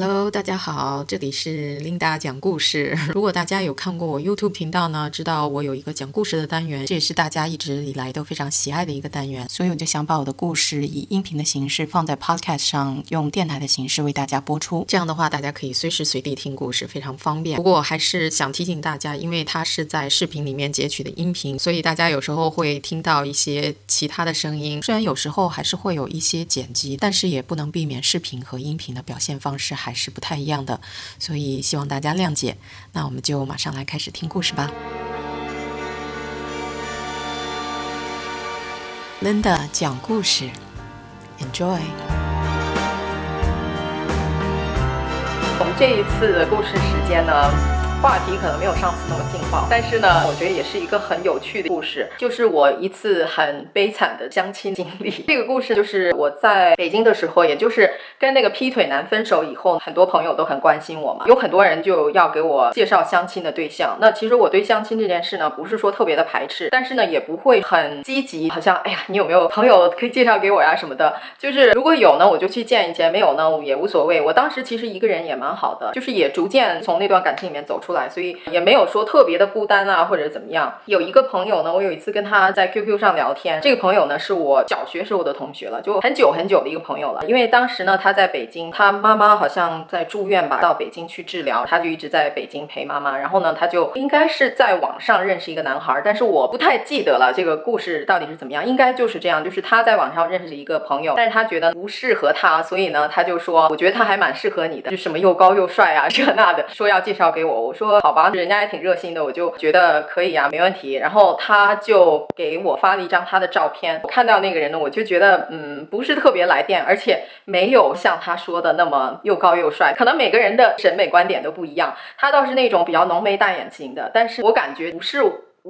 Hello，大家好，这里是 Linda 讲故事。如果大家有看过我 YouTube 频道呢，知道我有一个讲故事的单元，这也是大家一直以来都非常喜爱的一个单元，所以我就想把我的故事以音频的形式放在 Podcast 上，用电台的形式为大家播出。这样的话，大家可以随时随地听故事，非常方便。不过我还是想提醒大家，因为它是在视频里面截取的音频，所以大家有时候会听到一些其他的声音。虽然有时候还是会有一些剪辑，但是也不能避免视频和音频的表现方式。还还是不太一样的，所以希望大家谅解。那我们就马上来开始听故事吧。Linda 讲故事，Enjoy。我们这一次的故事时间呢？话题可能没有上次那么劲爆，但是呢，我觉得也是一个很有趣的故事，就是我一次很悲惨的相亲经历。这个故事就是我在北京的时候，也就是跟那个劈腿男分手以后，很多朋友都很关心我嘛，有很多人就要给我介绍相亲的对象。那其实我对相亲这件事呢，不是说特别的排斥，但是呢，也不会很积极，好像哎呀，你有没有朋友可以介绍给我呀什么的？就是如果有呢，我就去见一见；没有呢，也无所谓。我当时其实一个人也蛮好的，就是也逐渐从那段感情里面走出。出来，所以也没有说特别的孤单啊，或者怎么样。有一个朋友呢，我有一次跟他在 QQ 上聊天，这个朋友呢是我小学时候的同学了，就很久很久的一个朋友了。因为当时呢他在北京，他妈妈好像在住院吧，到北京去治疗，他就一直在北京陪妈妈。然后呢，他就应该是在网上认识一个男孩，但是我不太记得了这个故事到底是怎么样。应该就是这样，就是他在网上认识一个朋友，但是他觉得不适合他，所以呢他就说，我觉得他还蛮适合你的，就什么又高又帅啊这那的，说要介绍给我。我说好吧，人家也挺热心的，我就觉得可以啊，没问题。然后他就给我发了一张他的照片，我看到那个人呢，我就觉得嗯，不是特别来电，而且没有像他说的那么又高又帅。可能每个人的审美观点都不一样，他倒是那种比较浓眉大眼型的，但是我感觉不是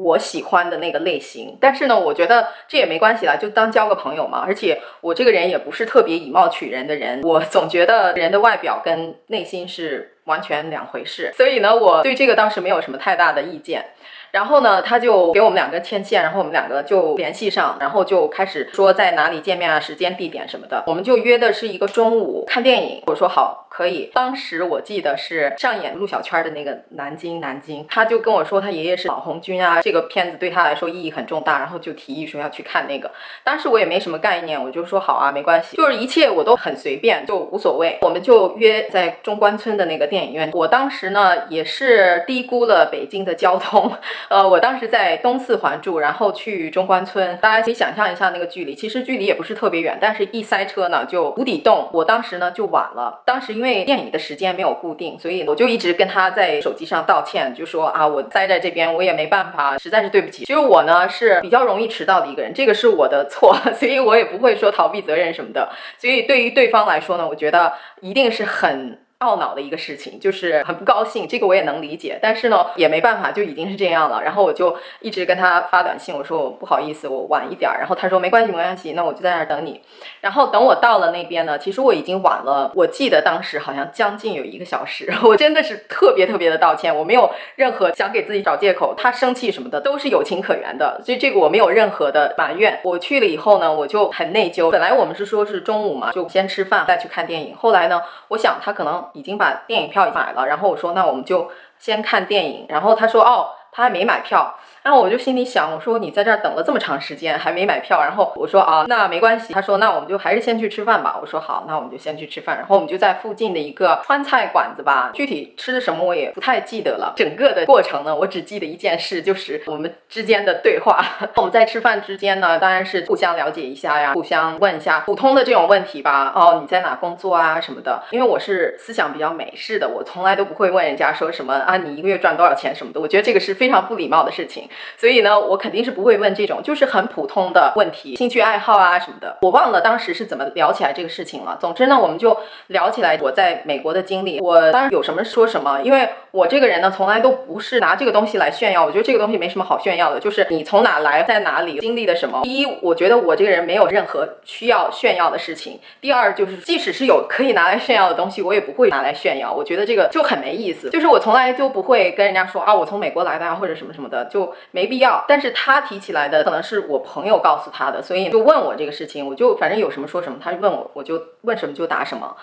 我喜欢的那个类型。但是呢，我觉得这也没关系啦，就当交个朋友嘛。而且我这个人也不是特别以貌取人的人，我总觉得人的外表跟内心是。完全两回事，所以呢，我对这个当时没有什么太大的意见。然后呢，他就给我们两个牵线，然后我们两个就联系上，然后就开始说在哪里见面啊，时间、地点什么的。我们就约的是一个中午看电影。我说好。可以，当时我记得是上演陆小圈的那个《南京南京》，他就跟我说他爷爷是老红军啊，这个片子对他来说意义很重大，然后就提议说要去看那个。当时我也没什么概念，我就说好啊，没关系，就是一切我都很随便，就无所谓。我们就约在中关村的那个电影院。我当时呢也是低估了北京的交通，呃，我当时在东四环住，然后去中关村，大家可以想象一下那个距离，其实距离也不是特别远，但是一塞车呢就无底洞。我当时呢就晚了，当时因为。因为电影的时间没有固定，所以我就一直跟他在手机上道歉，就说啊，我塞在这边，我也没办法，实在是对不起。其实我呢是比较容易迟到的一个人，这个是我的错，所以我也不会说逃避责任什么的。所以对于对方来说呢，我觉得一定是很。懊恼的一个事情，就是很不高兴，这个我也能理解，但是呢，也没办法，就已经是这样了。然后我就一直跟他发短信，我说我不好意思，我晚一点。然后他说没关系，没关系，那我就在那儿等你。然后等我到了那边呢，其实我已经晚了，我记得当时好像将近有一个小时。我真的是特别特别的道歉，我没有任何想给自己找借口，他生气什么的都是有情可原的，所以这个我没有任何的埋怨。我去了以后呢，我就很内疚。本来我们是说是中午嘛，就先吃饭再去看电影。后来呢，我想他可能。已经把电影票买了，然后我说那我们就先看电影，然后他说哦。他还没买票，然后我就心里想，我说你在这儿等了这么长时间还没买票，然后我说啊，那没关系。他说那我们就还是先去吃饭吧。我说好，那我们就先去吃饭。然后我们就在附近的一个川菜馆子吧，具体吃的什么我也不太记得了。整个的过程呢，我只记得一件事，就是我们之间的对话。我们在吃饭之间呢，当然是互相了解一下呀，互相问一下普通的这种问题吧。哦，你在哪工作啊什么的？因为我是思想比较美式的，我从来都不会问人家说什么啊，你一个月赚多少钱什么的。我觉得这个是非。常不礼貌的事情，所以呢，我肯定是不会问这种，就是很普通的问题，兴趣爱好啊什么的。我忘了当时是怎么聊起来这个事情了。总之呢，我们就聊起来我在美国的经历。我当然有什么说什么，因为我这个人呢，从来都不是拿这个东西来炫耀。我觉得这个东西没什么好炫耀的，就是你从哪来，在哪里经历的什么。第一，我觉得我这个人没有任何需要炫耀的事情。第二，就是即使是有可以拿来炫耀的东西，我也不会拿来炫耀。我觉得这个就很没意思。就是我从来就不会跟人家说啊，我从美国来的。啊或者什么什么的就没必要，但是他提起来的可能是我朋友告诉他的，所以就问我这个事情，我就反正有什么说什么，他就问我，我就问什么就答什么。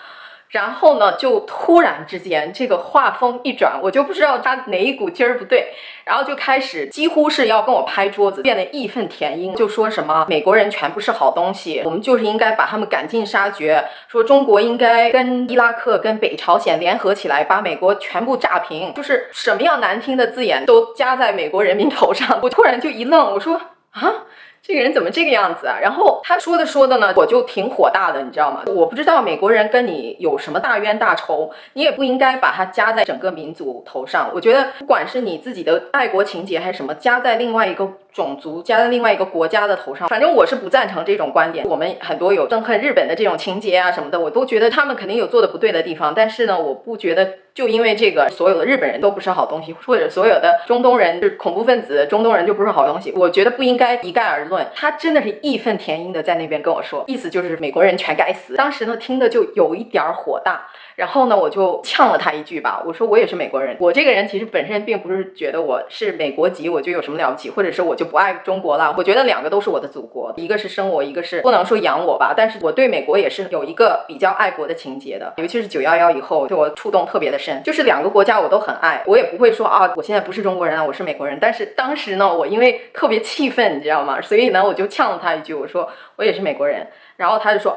然后呢，就突然之间这个画风一转，我就不知道他哪一股劲儿不对，然后就开始几乎是要跟我拍桌子，变得义愤填膺，就说什么美国人全部是好东西，我们就是应该把他们赶尽杀绝，说中国应该跟伊拉克、跟北朝鲜联合起来，把美国全部炸平，就是什么样难听的字眼都加在美国人民头上。我突然就一愣，我说啊。这个人怎么这个样子啊？然后他说的说的呢，我就挺火大的，你知道吗？我不知道美国人跟你有什么大冤大仇，你也不应该把它加在整个民族头上。我觉得不管是你自己的爱国情节还是什么，加在另外一个种族、加在另外一个国家的头上，反正我是不赞成这种观点。我们很多有憎恨日本的这种情节啊什么的，我都觉得他们肯定有做的不对的地方。但是呢，我不觉得就因为这个，所有的日本人都不是好东西，或者所有的中东人是恐怖分子，中东人就不是好东西。我觉得不应该一概而论。他真的是义愤填膺的在那边跟我说，意思就是美国人全该死。当时呢，听的就有一点火大，然后呢，我就呛了他一句吧，我说我也是美国人，我这个人其实本身并不是觉得我是美国籍我就有什么了不起，或者是我就不爱中国了。我觉得两个都是我的祖国，一个是生我，一个是不能说养我吧，但是我对美国也是有一个比较爱国的情节的，尤其是九幺幺以后，对我触动特别的深。就是两个国家我都很爱，我也不会说啊，我现在不是中国人啊，我是美国人。但是当时呢，我因为特别气愤，你知道吗？所以呢，我就。呛了他一句，我说我也是美国人，然后他就说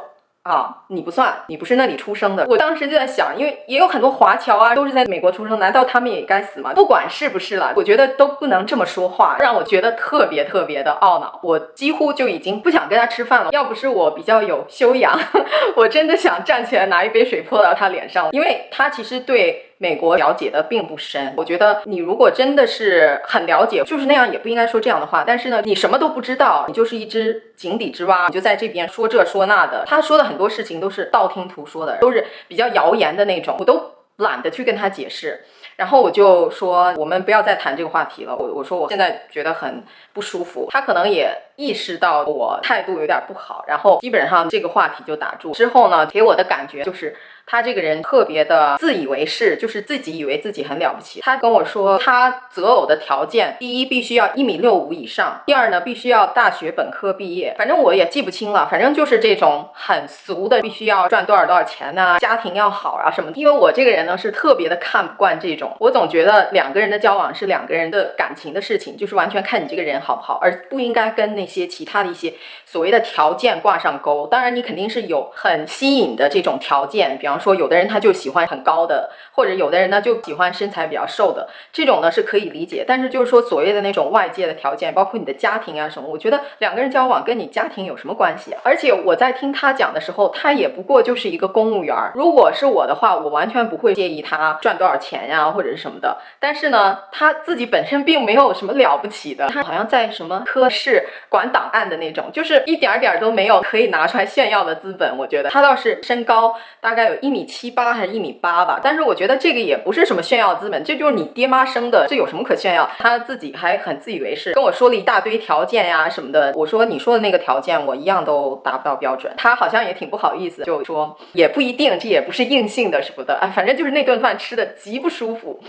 啊，你不算，你不是那里出生的。我当时就在想，因为也有很多华侨啊，都是在美国出生，难道他们也该死吗？不管是不是了，我觉得都不能这么说话，让我觉得特别特别的懊恼。我几乎就已经不想跟他吃饭了。要不是我比较有修养，我真的想站起来拿一杯水泼到他脸上，因为他其实对。美国了解的并不深，我觉得你如果真的是很了解，就是那样也不应该说这样的话。但是呢，你什么都不知道，你就是一只井底之蛙，你就在这边说这说那的。他说的很多事情都是道听途说的，都是比较谣言的那种，我都懒得去跟他解释。然后我就说，我们不要再谈这个话题了。我我说我现在觉得很不舒服。他可能也意识到我态度有点不好，然后基本上这个话题就打住。之后呢，给我的感觉就是。他这个人特别的自以为是，就是自己以为自己很了不起。他跟我说，他择偶的条件，第一必须要一米六五以上，第二呢必须要大学本科毕业。反正我也记不清了，反正就是这种很俗的，必须要赚多少多少钱呐，家庭要好啊什么。因为我这个人呢是特别的看不惯这种，我总觉得两个人的交往是两个人的感情的事情，就是完全看你这个人好不好，而不应该跟那些其他的一些所谓的条件挂上钩。当然你肯定是有很吸引的这种条件，比方。说有的人他就喜欢很高的，或者有的人呢就喜欢身材比较瘦的，这种呢是可以理解。但是就是说所谓的那种外界的条件，包括你的家庭啊什么，我觉得两个人交往跟你家庭有什么关系？而且我在听他讲的时候，他也不过就是一个公务员。如果是我的话，我完全不会介意他赚多少钱呀或者是什么的。但是呢，他自己本身并没有什么了不起的，他好像在什么科室管档案的那种，就是一点点都没有可以拿出来炫耀的资本。我觉得他倒是身高大概有一。一米七八还是一米八吧，但是我觉得这个也不是什么炫耀资本，这就是你爹妈生的，这有什么可炫耀？他自己还很自以为是，跟我说了一大堆条件呀什么的。我说你说的那个条件，我一样都达不到标准。他好像也挺不好意思，就说也不一定，这也不是硬性的什么的。哎，反正就是那顿饭吃的极不舒服。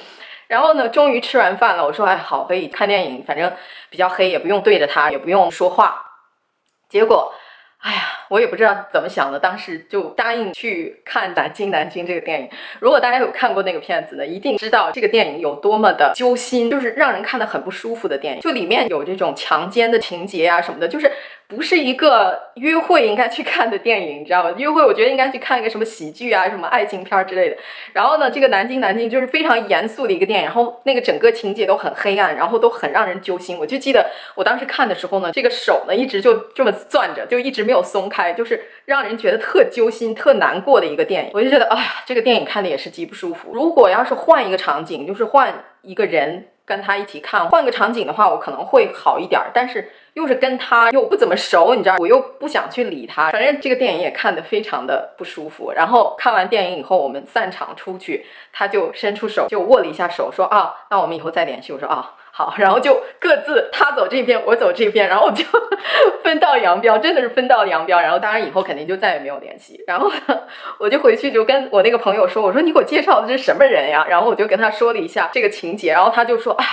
然后呢，终于吃完饭了，我说哎好，可以看电影，反正比较黑，也不用对着他，也不用说话。结果。哎呀，我也不知道怎么想的，当时就答应去看《南京南京》这个电影。如果大家有看过那个片子呢，一定知道这个电影有多么的揪心，就是让人看得很不舒服的电影。就里面有这种强奸的情节啊什么的，就是。不是一个约会应该去看的电影，你知道吗？约会我觉得应该去看一个什么喜剧啊，什么爱情片之类的。然后呢，这个南京南京就是非常严肃的一个电影，然后那个整个情节都很黑暗，然后都很让人揪心。我就记得我当时看的时候呢，这个手呢一直就这么攥着，就一直没有松开，就是让人觉得特揪心、特难过的一个电影。我就觉得，哎呀，这个电影看的也是极不舒服。如果要是换一个场景，就是换一个人跟他一起看，换个场景的话，我可能会好一点。但是。又是跟他又不怎么熟，你知道，我又不想去理他。反正这个电影也看得非常的不舒服。然后看完电影以后，我们散场出去，他就伸出手，就握了一下手，说啊，那我们以后再联系。我说啊，好。然后就各自他走这边，我走这边，然后就 分道扬镳，真的是分道扬镳。然后当然以后肯定就再也没有联系。然后 我就回去就跟我那个朋友说，我说你给我介绍的是什么人呀？然后我就跟他说了一下这个情节，然后他就说啊。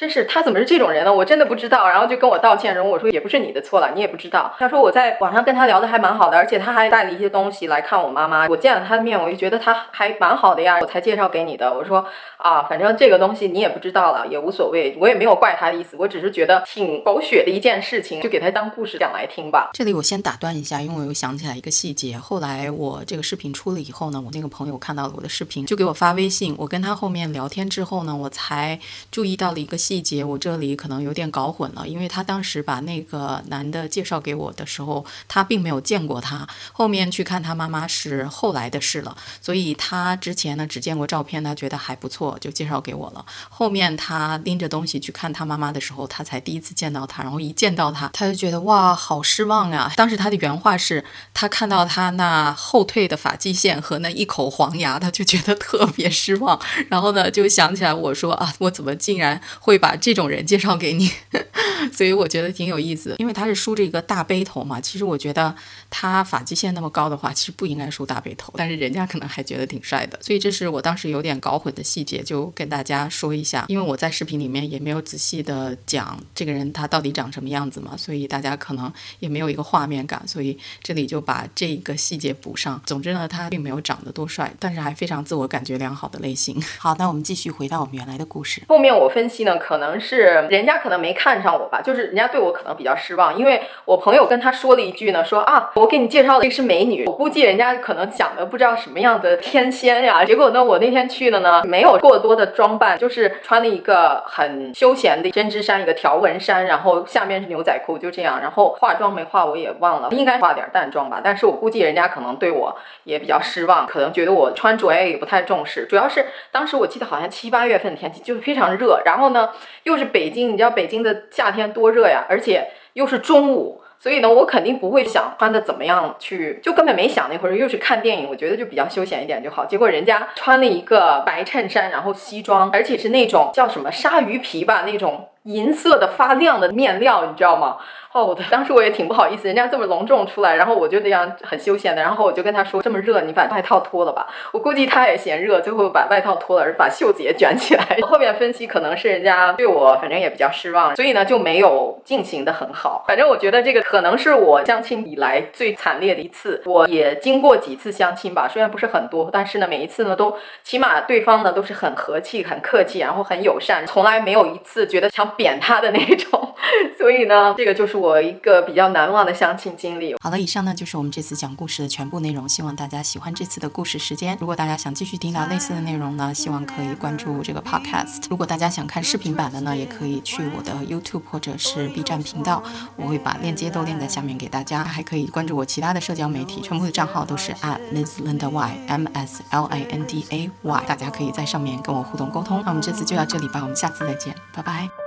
真是他怎么是这种人呢？我真的不知道。然后就跟我道歉，然后我说也不是你的错了，你也不知道。他说我在网上跟他聊的还蛮好的，而且他还带了一些东西来看我妈妈。我见了他的面，我就觉得他还蛮好的呀，我才介绍给你的。我说啊，反正这个东西你也不知道了，也无所谓，我也没有怪他的意思，我只是觉得挺狗血的一件事情，就给他当故事讲来听吧。这里我先打断一下，因为我又想起来一个细节。后来我这个视频出了以后呢，我那个朋友看到了我的视频，就给我发微信。我跟他后面聊天之后呢，我才注意到了一个细细节，我这里。可能有点搞混了，因为他当时把那个男的介绍给我的时候，他并没有见过他。后面去看他妈妈是后来的事了，所以他之前呢只见过照片，他觉得还不错，就介绍给我了。后面他拎着东西去看他妈妈的时候，他才第一次见到他，然后一见到他，他就觉得哇，好失望啊！当时他的原话是，他看到他那后退的发际线和那一口黄牙，他就觉得特别失望。然后呢，就想起来我说啊，我怎么竟然会把这种人介绍给你，所以我觉得挺有意思，因为他是梳着一个大背头嘛。其实我觉得他发际线那么高的话，其实不应该梳大背头，但是人家可能还觉得挺帅的。所以这是我当时有点搞混的细节，就跟大家说一下。因为我在视频里面也没有仔细的讲这个人他到底长什么样子嘛，所以大家可能也没有一个画面感，所以这里就把这个细节补上。总之呢，他并没有长得多帅，但是还非常自我感觉良好的类型。好，那我们继续回到我们原来的故事。后面我分析呢，可能是。人家可能没看上我吧，就是人家对我可能比较失望，因为我朋友跟他说了一句呢，说啊，我给你介绍的是美女，我估计人家可能想的不知道什么样的天仙呀。结果呢，我那天去了呢，没有过多的装扮，就是穿了一个很休闲的针织衫，一个条纹衫，然后下面是牛仔裤，就这样。然后化妆没化我也忘了，应该化点淡妆吧。但是我估计人家可能对我也比较失望，可能觉得我穿着也不太重视。主要是当时我记得好像七八月份天气就非常热，然后呢又是北京。你知道北京的夏天多热呀，而且又是中午，所以呢，我肯定不会想穿的怎么样去，就根本没想那会儿又是看电影，我觉得就比较休闲一点就好。结果人家穿了一个白衬衫，然后西装，而且是那种叫什么鲨鱼皮吧，那种银色的发亮的面料，你知道吗？哦，我 当时我也挺不好意思，人家这么隆重出来，然后我就那样很休闲的，然后我就跟他说，这么热，你把外套脱了吧。我估计他也嫌热，最后把外套脱了，而把袖子也卷起来。后面分析可能是人家对我反正也比较失望，所以呢就没有进行的很好。反正我觉得这个可能是我相亲以来最惨烈的一次。我也经过几次相亲吧，虽然不是很多，但是呢每一次呢都起码对方呢都是很和气、很客气，然后很友善，从来没有一次觉得想扁他的那种。所以呢，这个就是。我一个比较难忘的相亲经历。好了，以上呢就是我们这次讲故事的全部内容，希望大家喜欢这次的故事时间。如果大家想继续听到类似的内容呢，希望可以关注这个 podcast。如果大家想看视频版的呢，也可以去我的 YouTube 或者是 B 站频道，我会把链接都链在下面给大家。还可以关注我其他的社交媒体，全部的账号都是 at Miss Linda Y M S L I N D A Y，大家可以在上面跟我互动沟通。那我们这次就到这里吧，我们下次再见，拜拜。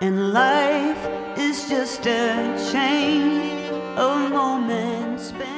And life is just a chain of moments spent.